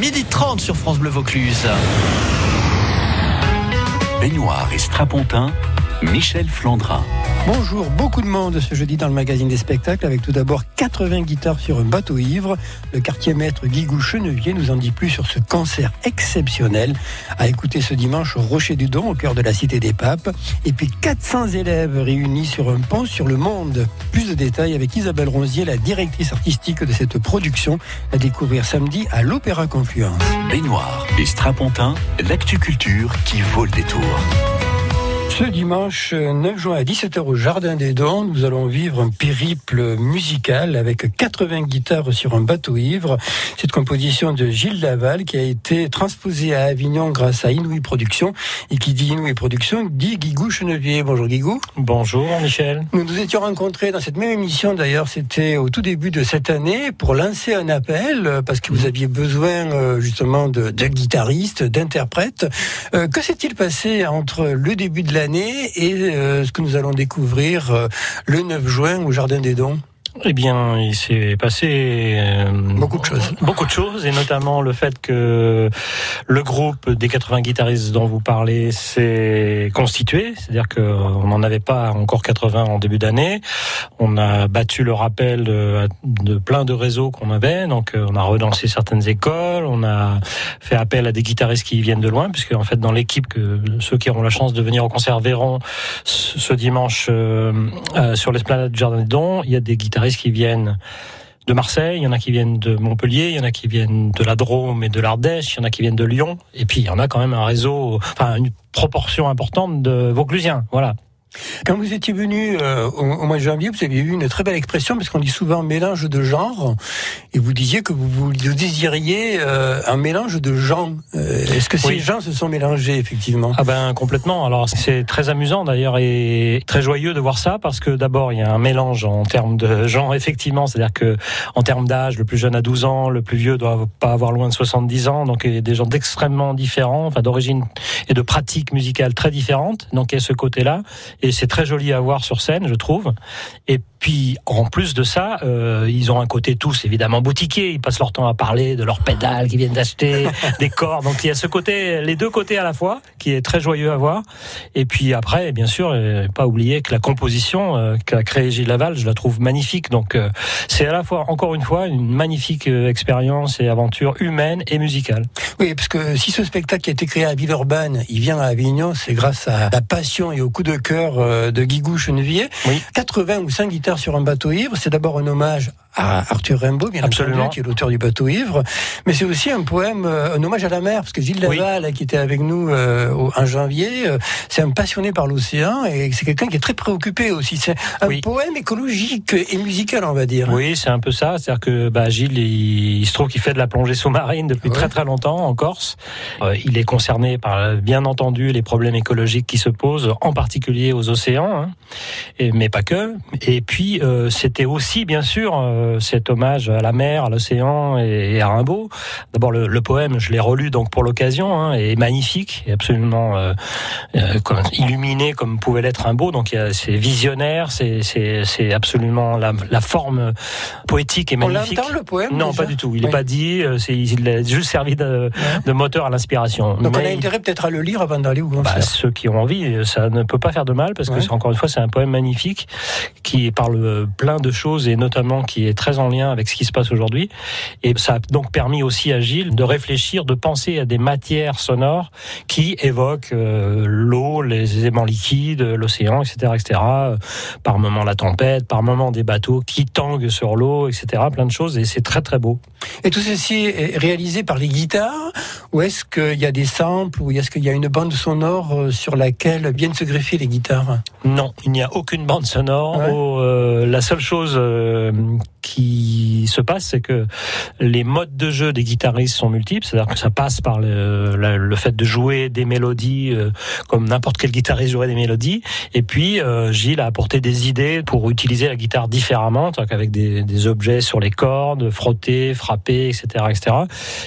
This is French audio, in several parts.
midi 30 sur France Bleu Vaucluse. Baignoire et strapontin, Michel Flandrin. Bonjour, beaucoup de monde ce jeudi dans le magazine des spectacles avec tout d'abord 80 guitares sur un bateau ivre. Le quartier maître Guigou Chenevier nous en dit plus sur ce concert exceptionnel à écouter ce dimanche au Rocher du Don au cœur de la Cité des Papes. Et puis 400 élèves réunis sur un pont sur le monde. Plus de détails avec Isabelle Ronzier, la directrice artistique de cette production, à découvrir samedi à l'Opéra Confluence. Baignoire et strapontin, l'actu culture qui vaut le détour. Ce dimanche 9 juin à 17h au Jardin des Dons, nous allons vivre un périple musical avec 80 guitares sur un bateau ivre. Cette composition de Gilles Laval qui a été transposée à Avignon grâce à Inouï Productions et qui dit Inouï Productions dit Guigou Chenevier. Bonjour Guigou. Bonjour Michel. Nous nous étions rencontrés dans cette même émission d'ailleurs, c'était au tout début de cette année pour lancer un appel parce que vous aviez besoin euh, justement de, de guitaristes, d'interprètes. Euh, que s'est-il passé entre le début de l'année et euh, ce que nous allons découvrir euh, le 9 juin au Jardin des Dons eh bien, il s'est passé euh, beaucoup de choses. Beaucoup de choses, et notamment le fait que le groupe des 80 guitaristes dont vous parlez s'est constitué, c'est-à-dire qu'on n'en avait pas encore 80 en début d'année. On a battu le rappel de, de plein de réseaux qu'on avait, donc euh, on a relancé certaines écoles, on a fait appel à des guitaristes qui viennent de loin, puisque en fait dans l'équipe, que ceux qui auront la chance de venir au concert verront ce dimanche euh, euh, sur l'esplanade du Jardin des Dons, il y a des guitaristes qui viennent de Marseille, il y en a qui viennent de Montpellier, il y en a qui viennent de la Drôme et de l'Ardèche, il y en a qui viennent de Lyon, et puis il y en a quand même un réseau, enfin une proportion importante de Vauclusiens, voilà. Quand vous étiez venu euh, au, au, mois de janvier, vous aviez eu une très belle expression parce qu'on dit souvent mélange de genres et vous disiez que vous, vous désiriez euh, un mélange de gens. Euh, Est-ce que ces Oui. gens se sont mélangés effectivement? Ah ben complètement. Alors c'est très amusant d'ailleurs et très joyeux de voir ça parce que d'abord il y a un mélange en termes de genre effectivement, c'est-à-dire que en termes d'âge, le plus jeune a 12 ans, le plus vieux doit pas avoir loin de 70 ans, donc il y a des gens d'extrêmement différents, enfin d'origine et de pratiques musicales très différentes. Donc il y a ce côté-là et c'est très joli à voir sur scène, je trouve. Et puis en plus de ça, euh, ils ont un côté tous évidemment boutiquier. Ils passent leur temps à parler de leurs pédales qu'ils viennent d'acheter, des corps. Donc il y a ce côté, les deux côtés à la fois, qui est très joyeux à voir. Et puis après, bien sûr, pas oublier que la composition euh, qu'a créée Gilles Laval, je la trouve magnifique. Donc euh, c'est à la fois, encore une fois, une magnifique expérience et aventure humaine et musicale. Oui, parce que si ce spectacle qui a été créé à Villeurbanne, il vient à Avignon, c'est grâce à la passion et au coup de cœur euh, de Guigou Chenevier. Oui. 80 ou 100 guitares sur un bateau ivre, c'est d'abord un hommage à Arthur Rimbaud, bien Absolument. entendu, qui est l'auteur du bateau ivre, mais c'est aussi un poème, euh, un hommage à la mer, parce que Gilles Oui. Laval, qui était avec nous euh, en janvier, euh, c'est un passionné par l'océan et c'est quelqu'un qui est très préoccupé aussi. C'est un Oui. poème écologique et musical, on va dire. Oui, c'est un peu ça. C'est-à-dire que bah, Gilles, il, il se trouve qu'il fait de la plongée sous-marine depuis Ouais. très très longtemps en Corse. Euh, il est concerné par, bien entendu, les problèmes écologiques qui se posent, en particulier aux océans, hein, et, mais pas que. Et puis, euh, c'était aussi, bien sûr, euh, cet hommage à la mer, à l'océan et, et à Rimbaud. D'abord, le, le poème, je l'ai relu donc pour l'occasion, hein, est magnifique, et absolument euh, comme- illuminé comme pouvait l'être Rimbaud. Donc, c'est visionnaire, c'est- absolument la, la forme poétique et On magnifique. l'entend le poème Non, déjà pas du tout. Il n'est Oui. pas dit. C'est il a juste servi de, de moteur à l'inspiration. Donc on a intérêt peut-être à le lire avant d'aller au concert. bah, ceux qui ont envie, ça ne peut pas faire de mal parce que Ouais. encore une fois c'est un poème magnifique qui parle euh, plein de choses et notamment qui est très en lien avec ce qui se passe aujourd'hui. Et ça a donc permis aussi à Gilles de réfléchir, de penser à des matières sonores qui évoquent euh, l'eau, les éléments liquides, l'océan, etc., etc. Euh, Par moment la tempête, par moment des bateaux qui tanguent sur l'eau, etc. Plein de choses et c'est très très beau. Et tout ceci est réalisé par les guitares Ou est-ce qu'il y a des samples Ou est-ce qu'il y a une bande sonore sur laquelle viennent se greffer les guitares? Non, il n'y a aucune bande sonore. Ouais. Oh, euh, la seule chose euh, qui se passe, c'est que les modes de jeu des guitaristes sont multiples. C'est-à-dire que ça passe par le, fait de jouer des mélodies euh, comme n'importe quel guitariste jouerait des mélodies. Et puis euh, Gilles a apporté des idées pour utiliser la guitare différemment, qu'avec des, des objets sur les cordes, frotter, frapper, etc., etc.,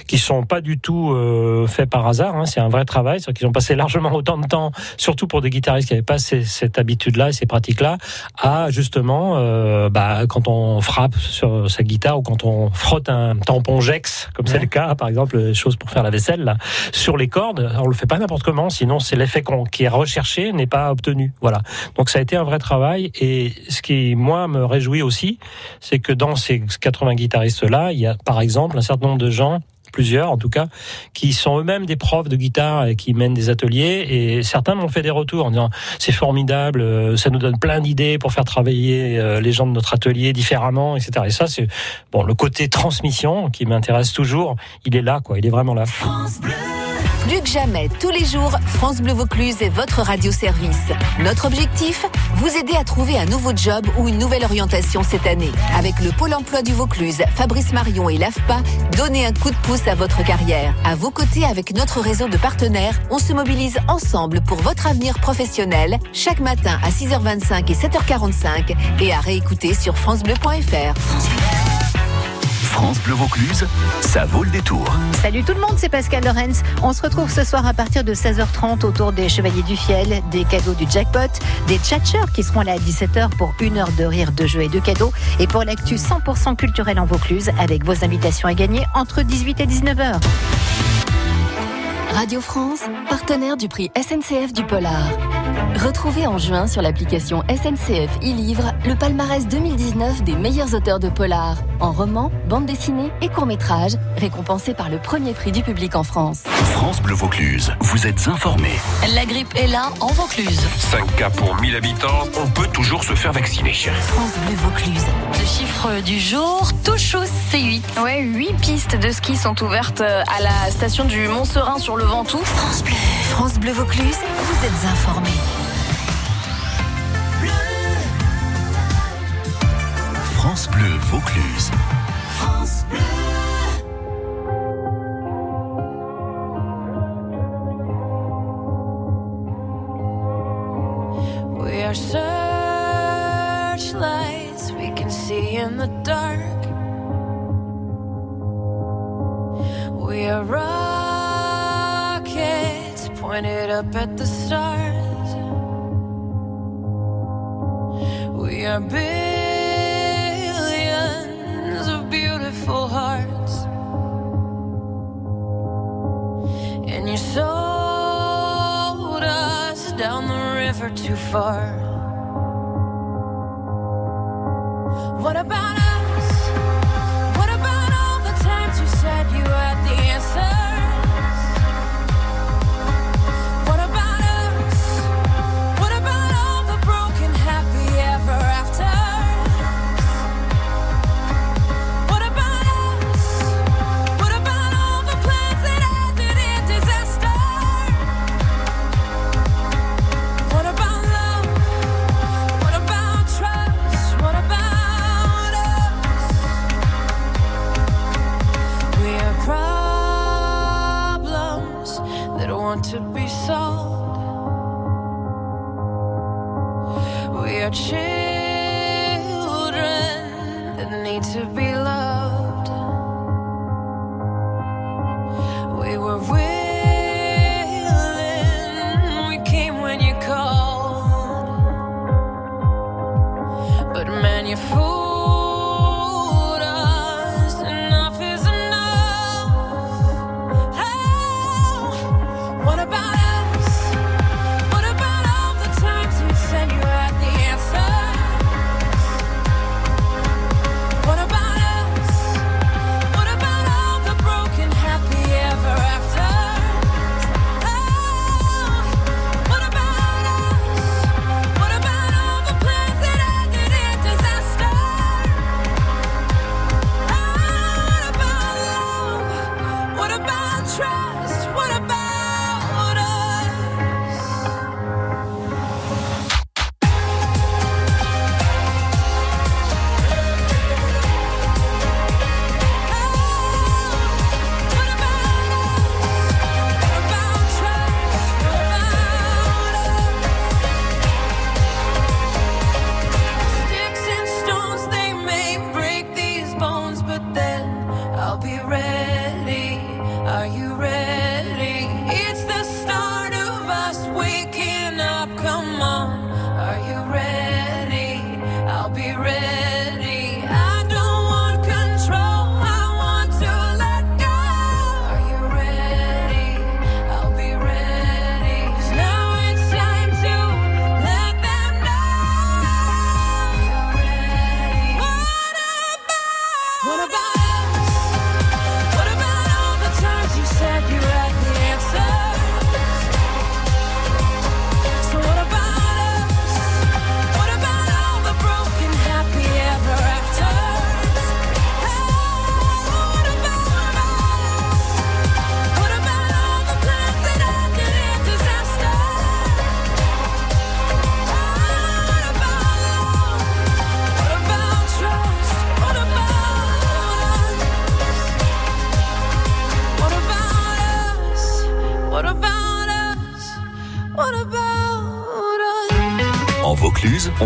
qui sont pas du tout euh, faits par hasard. hein. C'est un vrai travail. C'est-à-dire qu'ils ont passé largement autant de temps, surtout pour des guitaristes qui n'avaient pas cette habitude-là et ces pratiques-là, à justement, bah, quand on frappe sur sa guitare ou quand on frotte un tampon Jex, comme c'est le cas, par exemple, chose pour faire la vaisselle, là, sur les cordes, on le fait pas n'importe comment, sinon c'est l'effet qui est recherché n'est pas obtenu. Voilà. Donc ça a été un vrai travail et ce qui moi me réjouit aussi, c'est que dans ces 80 guitaristes là, il y a par exemple un certain nombre de gens plusieurs en tout cas, qui sont eux-mêmes des profs de guitare et qui mènent des ateliers. Et certains m'ont fait des retours en disant c'est formidable, euh, ça nous donne plein d'idées pour faire travailler euh, les gens de notre atelier différemment, etc. Et ça, c'est bon le côté transmission qui m'intéresse toujours. Il est là, quoi. Il est vraiment là. Plus que jamais, tous les jours, France Bleu Vaucluse est votre radio-service. Notre objectif Vous aider à trouver un nouveau job ou une nouvelle orientation cette année. Avec le Pôle emploi du Vaucluse, Fabrice Marion et l'AFPA, donnez un coup de pouce à votre carrière. À vos côtés, avec notre réseau de partenaires, on se mobilise ensemble pour votre avenir professionnel, chaque matin à 6h25 et 7h45 et à réécouter sur FranceBleu.fr. France Bleu Vaucluse, ça vaut le détour. Salut tout le monde, c'est Pascal Lorenz. On se retrouve ce soir à partir de 16h30 autour des Chevaliers du Fiel, des cadeaux du jackpot, des tchatchers qui seront là à 17h pour une heure de rire, de jeux et de cadeaux. Et pour l'actu 100% culturel en Vaucluse avec vos invitations à gagner entre 18 et 19h. Radio France, partenaire du prix SNCF du Polar. Retrouvez en juin sur l'application SNCF e-Livre le palmarès 2019 des meilleurs auteurs de polar, en roman, bande dessinée et court-métrage, récompensés par le premier prix du public en France. France Bleu Vaucluse, vous êtes informés. La grippe est là en Vaucluse. 5 cas pour 1000 habitants, on peut toujours se faire vacciner. France Bleu Vaucluse. Le chiffre du jour, touche au C8. Ouais, 8 pistes de ski sont ouvertes à la station du Mont-Serein sur le Ventoux. France Bleu. France Bleu Vaucluse, vous êtes informés. France Bleu Vaucluse. France Bleu. We are searchlights we can see in the dark. We are rockets pointed up at the stars. We are billions And you sold us down the river too far. What about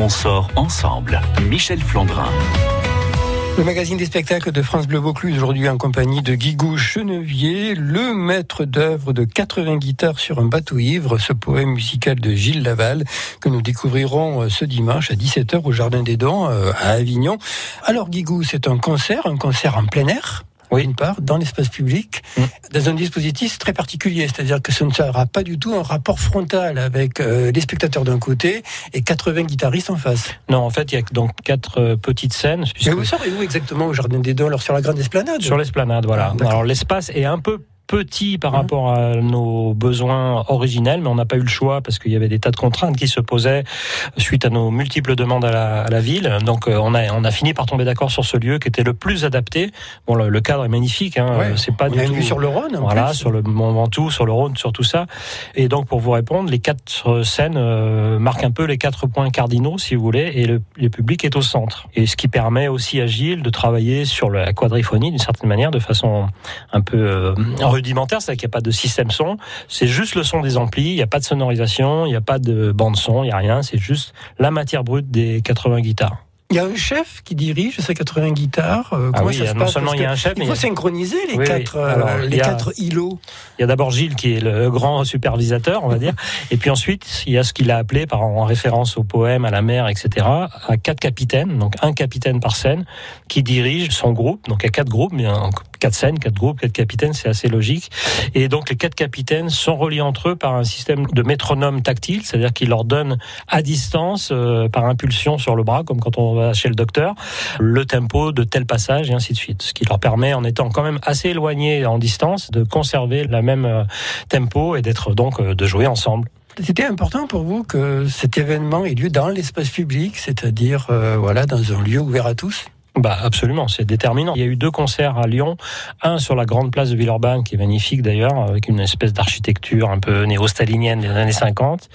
on sort ensemble. Michel Flandrin. Le magazine des spectacles de France Bleu Vaucluse aujourd'hui en compagnie de Guigou Chenevier, le maître d'œuvre de 80 guitares sur un bateau ivre, ce poème musical de Gilles Laval que nous découvrirons euh, ce dimanche à 17h au Jardin des Dons euh, à Avignon. Alors Guigou, c'est un concert, un concert en plein air? Oui. d'une part, dans l'espace public, Mm. dans un dispositif très particulier, c'est-à-dire que ce ne sera pas du tout un rapport frontal avec euh, les spectateurs d'un côté et 80 guitaristes en face. Non, en fait, il y a donc quatre euh, petites scènes. Mais puisque- vous serez où exactement au Jardin des Dons, alors sur la grande esplanade Sur l'esplanade, voilà. Ah. Alors l'espace est un peu petit par Mhm. rapport à nos besoins originels, mais on n'a pas eu le choix parce qu'il y avait des tas de contraintes qui se posaient suite à nos multiples demandes à la, à la ville. Donc euh, on a on a fini par tomber d'accord sur ce lieu qui était le plus adapté. Bon, le, le cadre est magnifique, hein, Ouais. c'est pas On du a tout. vue sur le Rhône, Voilà, plus. sur le Mont Ventoux, sur le Rhône, sur tout ça. Et donc, pour vous répondre, les quatre scènes euh, marquent un peu les quatre points cardinaux, si vous voulez, et le, le public est au centre. Et ce qui permet aussi à Gilles de travailler sur la quadriphonie d'une certaine manière, de façon un peu euh, rudimentaire, c'est-à-dire qu'il n'y a pas de système son, c'est juste le son des amplis, il n'y a pas de sonorisation, il n'y a pas de bande son, il n'y a rien, c'est juste la matière brute des 80 guitares. Il y a un chef qui dirige ces 80 guitares. euh, Ah comment oui, ça se non passe seulement il y a un chef, il faut synchroniser les Oui, quatre, euh, Alors, les a- quatre îlots. Il y a d'abord Gilles qui est le grand supervisateur, on va dire, et puis ensuite il y a ce qu'il a appelé par en référence au poème, à la mer, etc. à quatre capitaines, donc un capitaine par scène, qui dirige son groupe. Donc il y a quatre groupes, mais quatre scènes, quatre groupes, quatre capitaines, c'est assez logique. Et donc les quatre capitaines sont reliés entre eux par un système de métronome tactile, c'est-à-dire qu'il leur donne à distance, euh, par impulsion sur le bras, comme quand on va chez le docteur, le tempo de tel passage et ainsi de suite. Ce qui leur permet, en étant quand même assez éloignés en distance, de conserver la même euh, tempo et d'être donc euh, de jouer ensemble. C'était important pour vous que cet événement ait lieu dans l'espace public, c'est-à-dire voilà dans un lieu ouvert à tous? Bah absolument, c'est déterminant. Il y a eu deux concerts à Lyon, un sur la grande place de Villeurbanne qui est magnifique d'ailleurs, avec une espèce d'architecture un peu néo-stalinienne des années 50,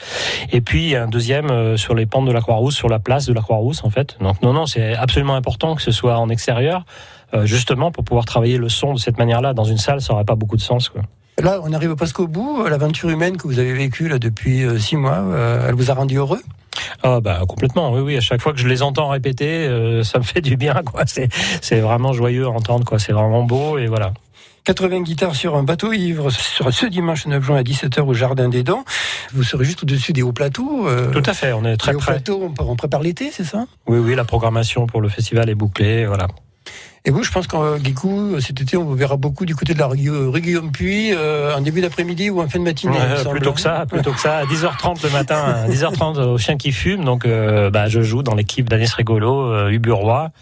et puis un deuxième euh, sur les pentes de la Croix-Rousse, sur la place de la Croix-Rousse en fait. Donc non non, c'est absolument important que ce soit en extérieur, euh, justement pour pouvoir travailler le son de cette manière-là. Dans une salle, ça n'aurait pas beaucoup de sens. Là, on arrive presque au bout. L'aventure humaine que vous avez vécue depuis euh, six mois, elle vous a rendu heureux? Ah bah complètement, oui oui. À chaque fois que je les entends répéter, euh, ça me fait du bien quoi. C'est vraiment joyeux à entendre quoi. C'est vraiment beau et voilà. 80 guitares sur un bateau ivre sera ce dimanche 9 juin à 17h au Jardin des Dents. Vous serez juste au-dessus des hauts plateaux. euh, Tout à fait, on est très les hauts près. plateaux, on prépare l'été, c'est ça? Oui, oui, la programmation pour le festival est bouclée, voilà. Et vous, je pense qu'en Guicou, cet été, on vous verra beaucoup du côté de la rue Guillaume-Puy, euh, en début d'après-midi ou en fin de matinée. Ouais, plutôt que ça, plutôt que ça, à 10h30 le matin, à 10h30 au chien qui fume. Donc, euh, bah, je joue dans l'équipe d'Anis Rigolo, euh, Uburois,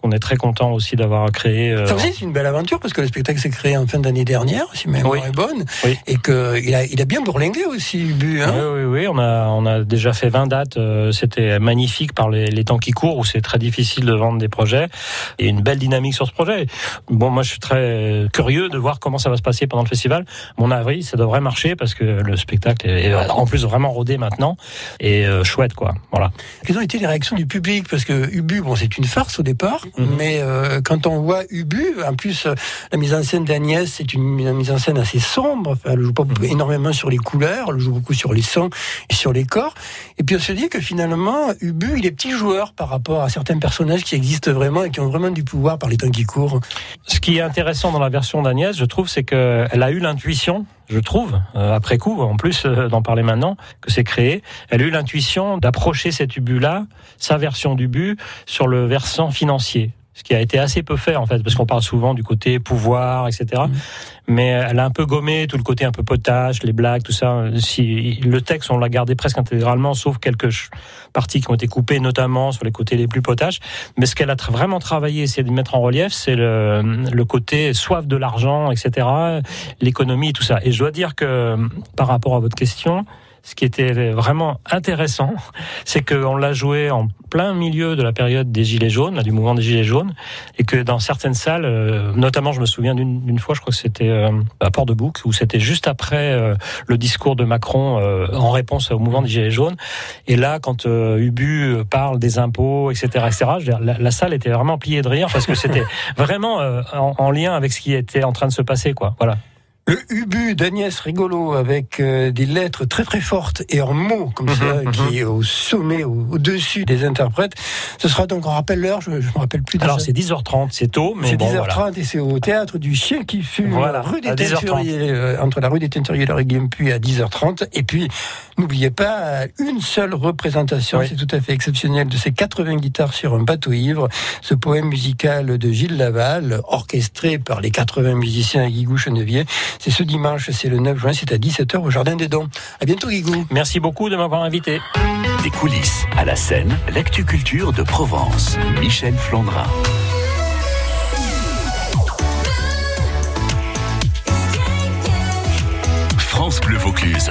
qu'on est très content aussi d'avoir créé. euh, Ça aussi, c'est une belle aventure parce que le spectacle s'est créé en fin d'année dernière, si ma mémoire Oui. est bonne, Oui. et qu'il a, il a bien bourlingué aussi, Ubu. Hein Oui, oui, oui, on a, on a déjà fait 20 dates. euh, C'était magnifique par les, les temps qui courent où c'est très difficile de vendre des projets. Et une belle dynamique sur ce projet. Bon, moi, je suis très curieux de voir comment ça va se passer pendant le festival. Mon avril, ça devrait marcher parce que le spectacle est en plus vraiment rodé maintenant et euh, chouette, quoi. Voilà. Quelles ont été les réactions du public? Parce que Ubu, bon, c'est une farce au départ, Mhm. mais euh, quand on voit Ubu, en plus, euh, la mise en scène d'Agnès, c'est une mise en scène assez sombre. Enfin, elle joue pas énormément sur les couleurs, elle joue beaucoup sur les sons et sur les corps. Et puis on se dit que finalement, Ubu, il est petit joueur par rapport à certains personnages qui existent vraiment et qui ont vraiment du pouvoir par les temps qui courent. Ce qui est intéressant dans la version d'Agnès, je trouve, c'est qu'elle a eu l'intuition, je trouve, euh, après coup, en plus euh, d'en parler maintenant, que c'est créé, elle a eu l'intuition d'approcher cet ubu-là, sa version d'ubu, sur le versant financier. Ce qui a été assez peu fait, en fait, parce qu'on parle souvent du côté pouvoir, etc. Mais elle a un peu gommé tout le côté un peu potache, les blagues, tout ça. Si, le texte, on l'a gardé presque intégralement, sauf quelques parties qui ont été coupées, notamment sur les côtés les plus potaches. Mais ce qu'elle a tra- vraiment travaillé, essayé de mettre en relief, c'est le, le côté soif de l'argent, etc., l'économie tout ça. Et je dois dire que, par rapport à votre question, ce qui était vraiment intéressant, c'est qu'on l'a joué en plein milieu de la période des Gilets jaunes, du mouvement des Gilets jaunes, et que dans certaines salles, euh, notamment je me souviens d'une fois, je crois que c'était euh, à Port-de-Bouc, où c'était juste après euh, le discours de Macron en réponse au mouvement des Gilets jaunes. Et là, quand Ubu parle des impôts, etc., etc., la, la salle était vraiment pliée de rire parce que c'était vraiment en, en lien avec ce qui était en train de se passer, quoi. Voilà. Le Ubu d'Agnès Rigolo avec euh, des lettres très très fortes et en mots comme ça, Mhm, qui est au sommet, au- au-dessus des interprètes. Ce sera donc, on rappelle l'heure, je ne me rappelle plus. Alors c'est 10h30, c'est tôt, mais C'est bon 10h30 voilà. et c'est au théâtre du Chien qui fume, Voilà, rue des à 10h30. Teinturiers, euh, entre la rue des Teinturiers et la rue Guillempuy à 10h30. Et puis, n'oubliez pas, une seule représentation, Oui. c'est tout à fait exceptionnel, de ces 80 guitares sur un bateau ivre. Ce poème musical de Gilles Laval, orchestré par les 80 musiciens à Guigou Chenevier. C'est ce dimanche, c'est le 9 juin, c'est à 17h au Jardin des Dons. À bientôt Guigou. Merci beaucoup de m'avoir invité. Des coulisses à la scène, l'actu culture de Provence. Michel Flandrin. France Bleu Vaucluse.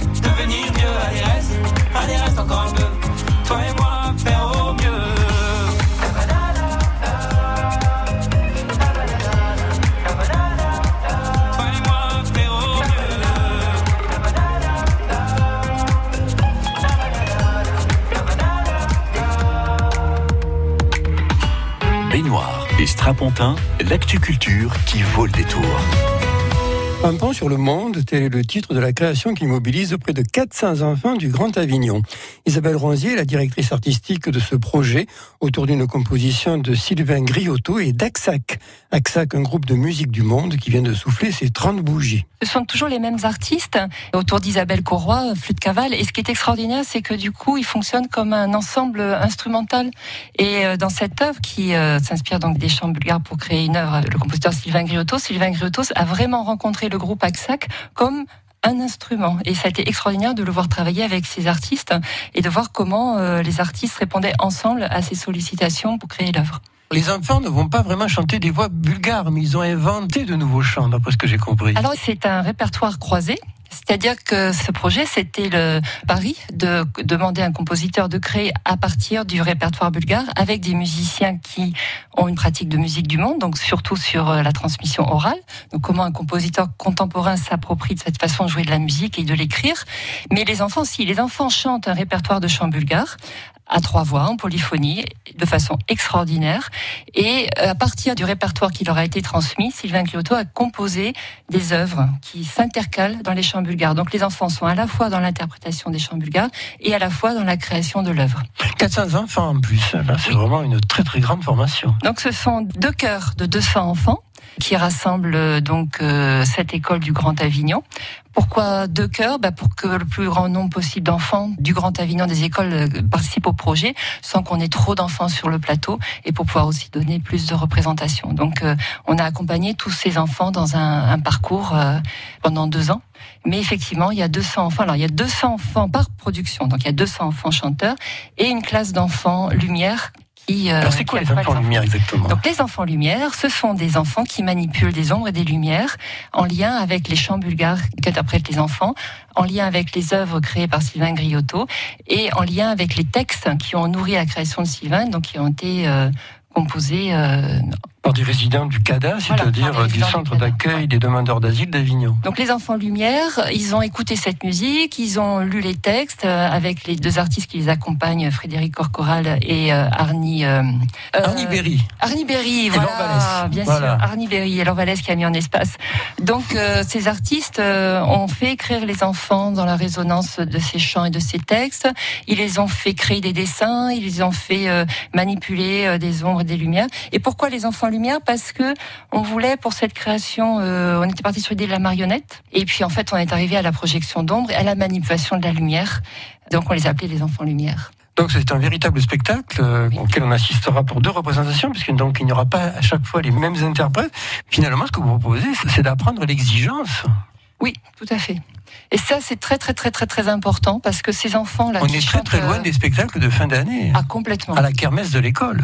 Baignoire et strapontin, l'actu culture qui vaut le détour. Un pont sur le monde, tel est le titre de la création qui mobilise près de 400 enfants du Grand Avignon. Isabelle Ronzier est la directrice artistique de ce projet, autour d'une composition de Sylvain Griotto et d'Axac. Axac, un groupe de musique du monde qui vient de souffler ses 30 bougies. Ce sont toujours les mêmes artistes autour d'Isabelle Corroy, flûte cavale. Et ce qui est extraordinaire, c'est que du coup, ils fonctionnent comme un ensemble instrumental. Et euh, dans cette œuvre qui euh, s'inspire donc des chants bulgares pour créer une œuvre, le compositeur Sylvain Griotos, Sylvain Griotos a vraiment rencontré le groupe Axac comme un instrument. Et ça a été extraordinaire de le voir travailler avec ces artistes et de voir comment euh, les artistes répondaient ensemble à ces sollicitations pour créer l'œuvre. Les enfants ne vont pas vraiment chanter des voix bulgares, mais ils ont inventé de nouveaux chants, d'après ce que j'ai compris. Alors c'est un répertoire croisé. C'est-à-dire que ce projet, c'était le pari de demander à un compositeur de créer à partir du répertoire bulgare avec des musiciens qui ont une pratique de musique du monde, donc surtout sur euh, la transmission orale. Donc comment un compositeur contemporain s'approprie de cette façon de jouer de la musique et de l'écrire. Mais les enfants, si les enfants chantent un répertoire de chant bulgare à trois voix, en polyphonie, de façon extraordinaire. Et euh, à partir du répertoire qui leur a été transmis, Sylvain Clioto a composé des œuvres qui s'intercalent dans les chants bulgares. Donc les enfants sont à la fois dans l'interprétation des chants bulgares et à la fois dans la création de l'œuvre. 400 enfants en plus, c'est vraiment une très très grande formation. Donc ce sont deux chœurs de 200 enfants qui rassemblent euh, donc euh, cette école du Grand Avignon. Pourquoi deux chœurs bah Pour que le plus grand nombre possible d'enfants du Grand Avignon des écoles euh, participent au projet sans qu'on ait trop d'enfants sur le plateau et pour pouvoir aussi donner plus de représentation. Donc on a accompagné tous ces enfants dans un, un parcours pendant deux ans. Mais effectivement, il y a 200 enfants. Alors, il y a 200 enfants par production. Donc, il y a 200 enfants chanteurs et une classe d'enfants lumière qui. Alors, c'est quoi qui les enfants lumière exactement? Donc les enfants lumière, ce sont des enfants qui manipulent des ombres et des lumières en lien avec les chants bulgares qu'interprètent les enfants, en lien avec les œuvres créées par Sylvain Griotto et en lien avec les textes qui ont nourri la création de Sylvain, donc qui ont été euh, composés euh, Par des résidents du CADA, Voilà, c'est-à-dire des du centre d'accueil des demandeurs d'asile d'Avignon. Donc les enfants lumière, ils ont écouté cette musique, ils ont lu les textes euh, avec les deux artistes qui les accompagnent, Frédéric Corcoral et euh, Arnie. euh, euh, Arnie Berry. Arnie Berry, voilà, bien Voilà. sûr, Arnie Berry et Laure Vallès qui a mis en espace. Donc euh, ces artistes euh, ont fait écrire les enfants dans la résonance de ces chants et de ces textes. Ils les ont fait créer des dessins, ils les ont fait euh, manipuler euh, des ombres et des lumières. Et pourquoi les enfants lumière Parce que on voulait pour cette création, euh, on était parti sur l'idée de la marionnette, et puis en fait on est arrivé à la projection d'ombre et à la manipulation de la lumière. Donc on les appelait les enfants lumière. Donc c'est un véritable spectacle euh, auquel on assistera pour deux représentations, puisque donc il n'y aura pas à chaque fois les mêmes interprètes. Finalement, ce que vous proposez, c'est d'apprendre l'exigence. Oui, tout à fait. Et ça, c'est très, très, très, très, très important parce que ces enfants-là. On est très très loin euh, des spectacles de fin d'année, Ah, complètement. à la kermesse de l'école.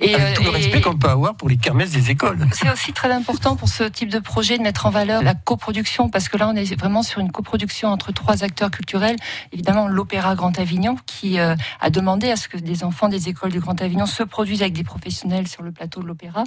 Et, Avec euh, tout le respect qu'on peut avoir pour les kermesses des écoles. C'est aussi très important pour ce type de projet de mettre en valeur la coproduction, parce que là, on est vraiment sur une coproduction entre trois acteurs culturels. Évidemment, l'Opéra Grand Avignon, qui euh, a demandé à ce que des enfants des écoles du Grand Avignon se produisent avec des professionnels sur le plateau de l'Opéra,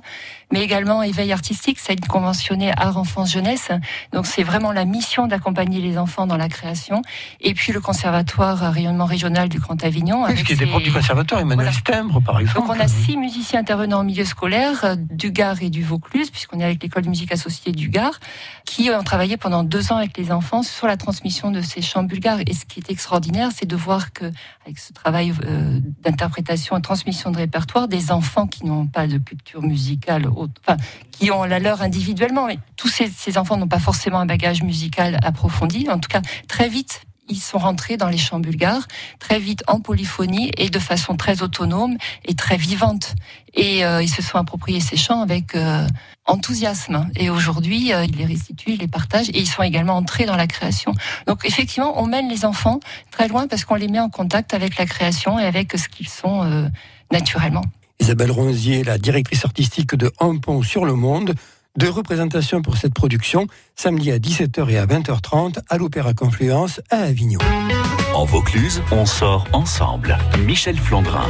mais également Éveil Artistique, ça a une conventionnée Art Enfance Jeunesse. Donc, c'est vraiment la mission d'accompagner les enfants dans la création. Et puis, le Conservatoire Rayonnement Régional du Grand Avignon. Oui, avec y a des profs du conservatoire, Emmanuel Voilà. Stembre, par exemple. donc on a six musiciens intervenants en milieu scolaire euh, du Gard et du Vaucluse, puisqu'on est avec l'école de musique associée du Gard, qui ont travaillé pendant deux ans avec les enfants sur la transmission de ces chants bulgares. Et ce qui est extraordinaire, c'est de voir que avec ce travail euh, d'interprétation et transmission de répertoire, des enfants qui n'ont pas de culture musicale, enfin qui ont la leur individuellement, mais tous ces enfants n'ont pas forcément un bagage musical approfondi. En tout cas, très vite. Ils sont rentrés dans les chants bulgares, très vite en polyphonie et de façon très autonome et très vivante. Et euh, ils se sont appropriés ces chants avec euh, enthousiasme. Et aujourd'hui, euh, ils les restituent, ils les partagent et ils sont également entrés dans la création. Donc effectivement, on mène les enfants très loin parce qu'on les met en contact avec la création et avec ce qu'ils sont naturellement. Isabelle Ronzier, la directrice artistique de Un pont sur le monde. Deux représentations pour cette production, samedi à 17h et à 20h30 à l'Opéra Confluence à Avignon. En Vaucluse, on sort ensemble. Michel Flandrin.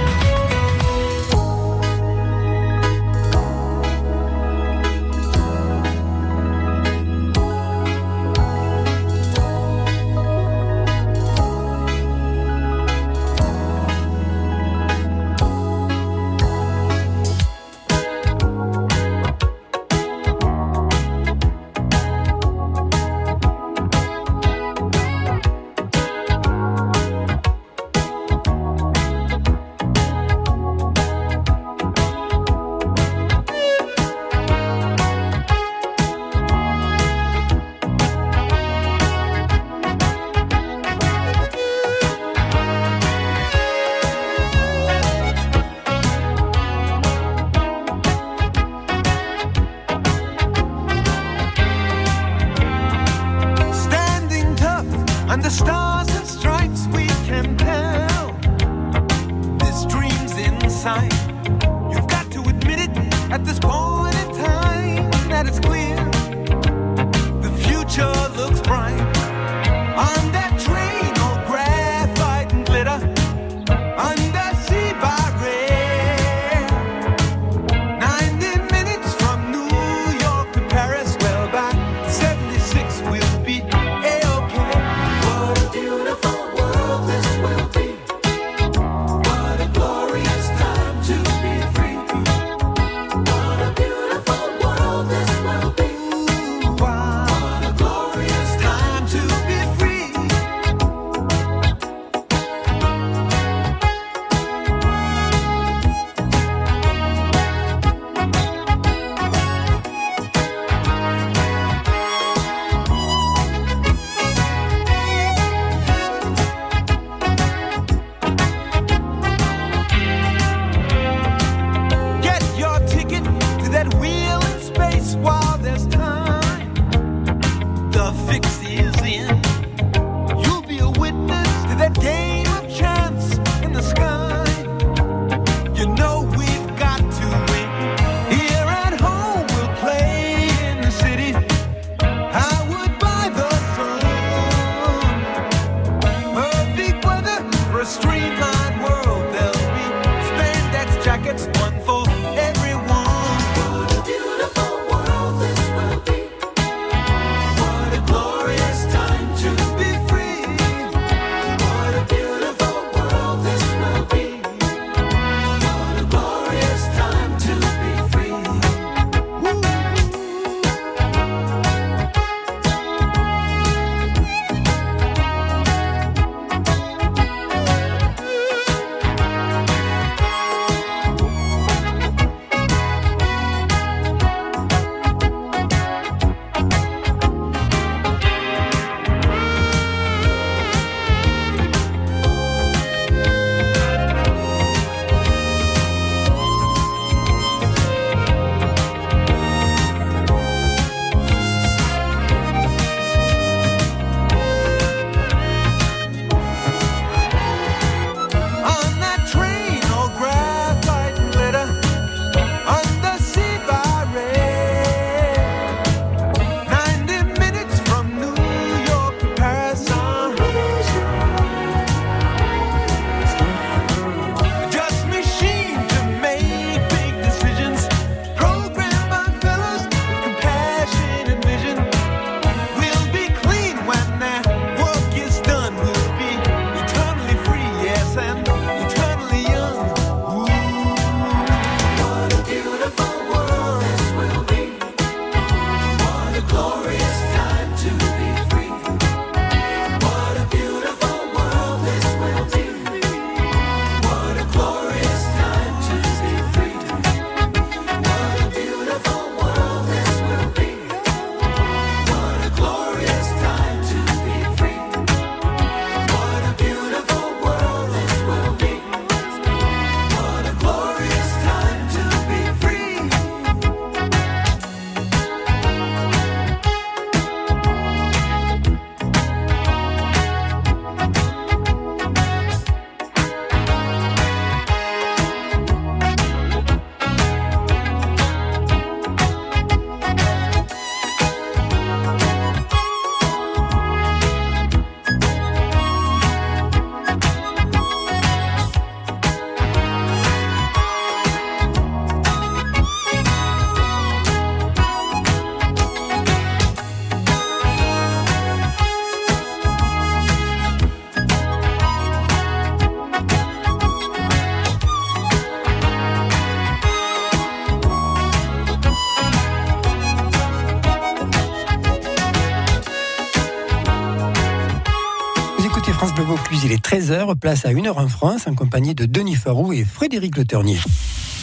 13h, place à 1h en France, en compagnie de Denis Farou et Frédéric Le Ternier.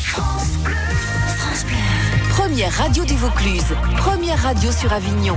France France Première radio du Vaucluse, première radio sur Avignon.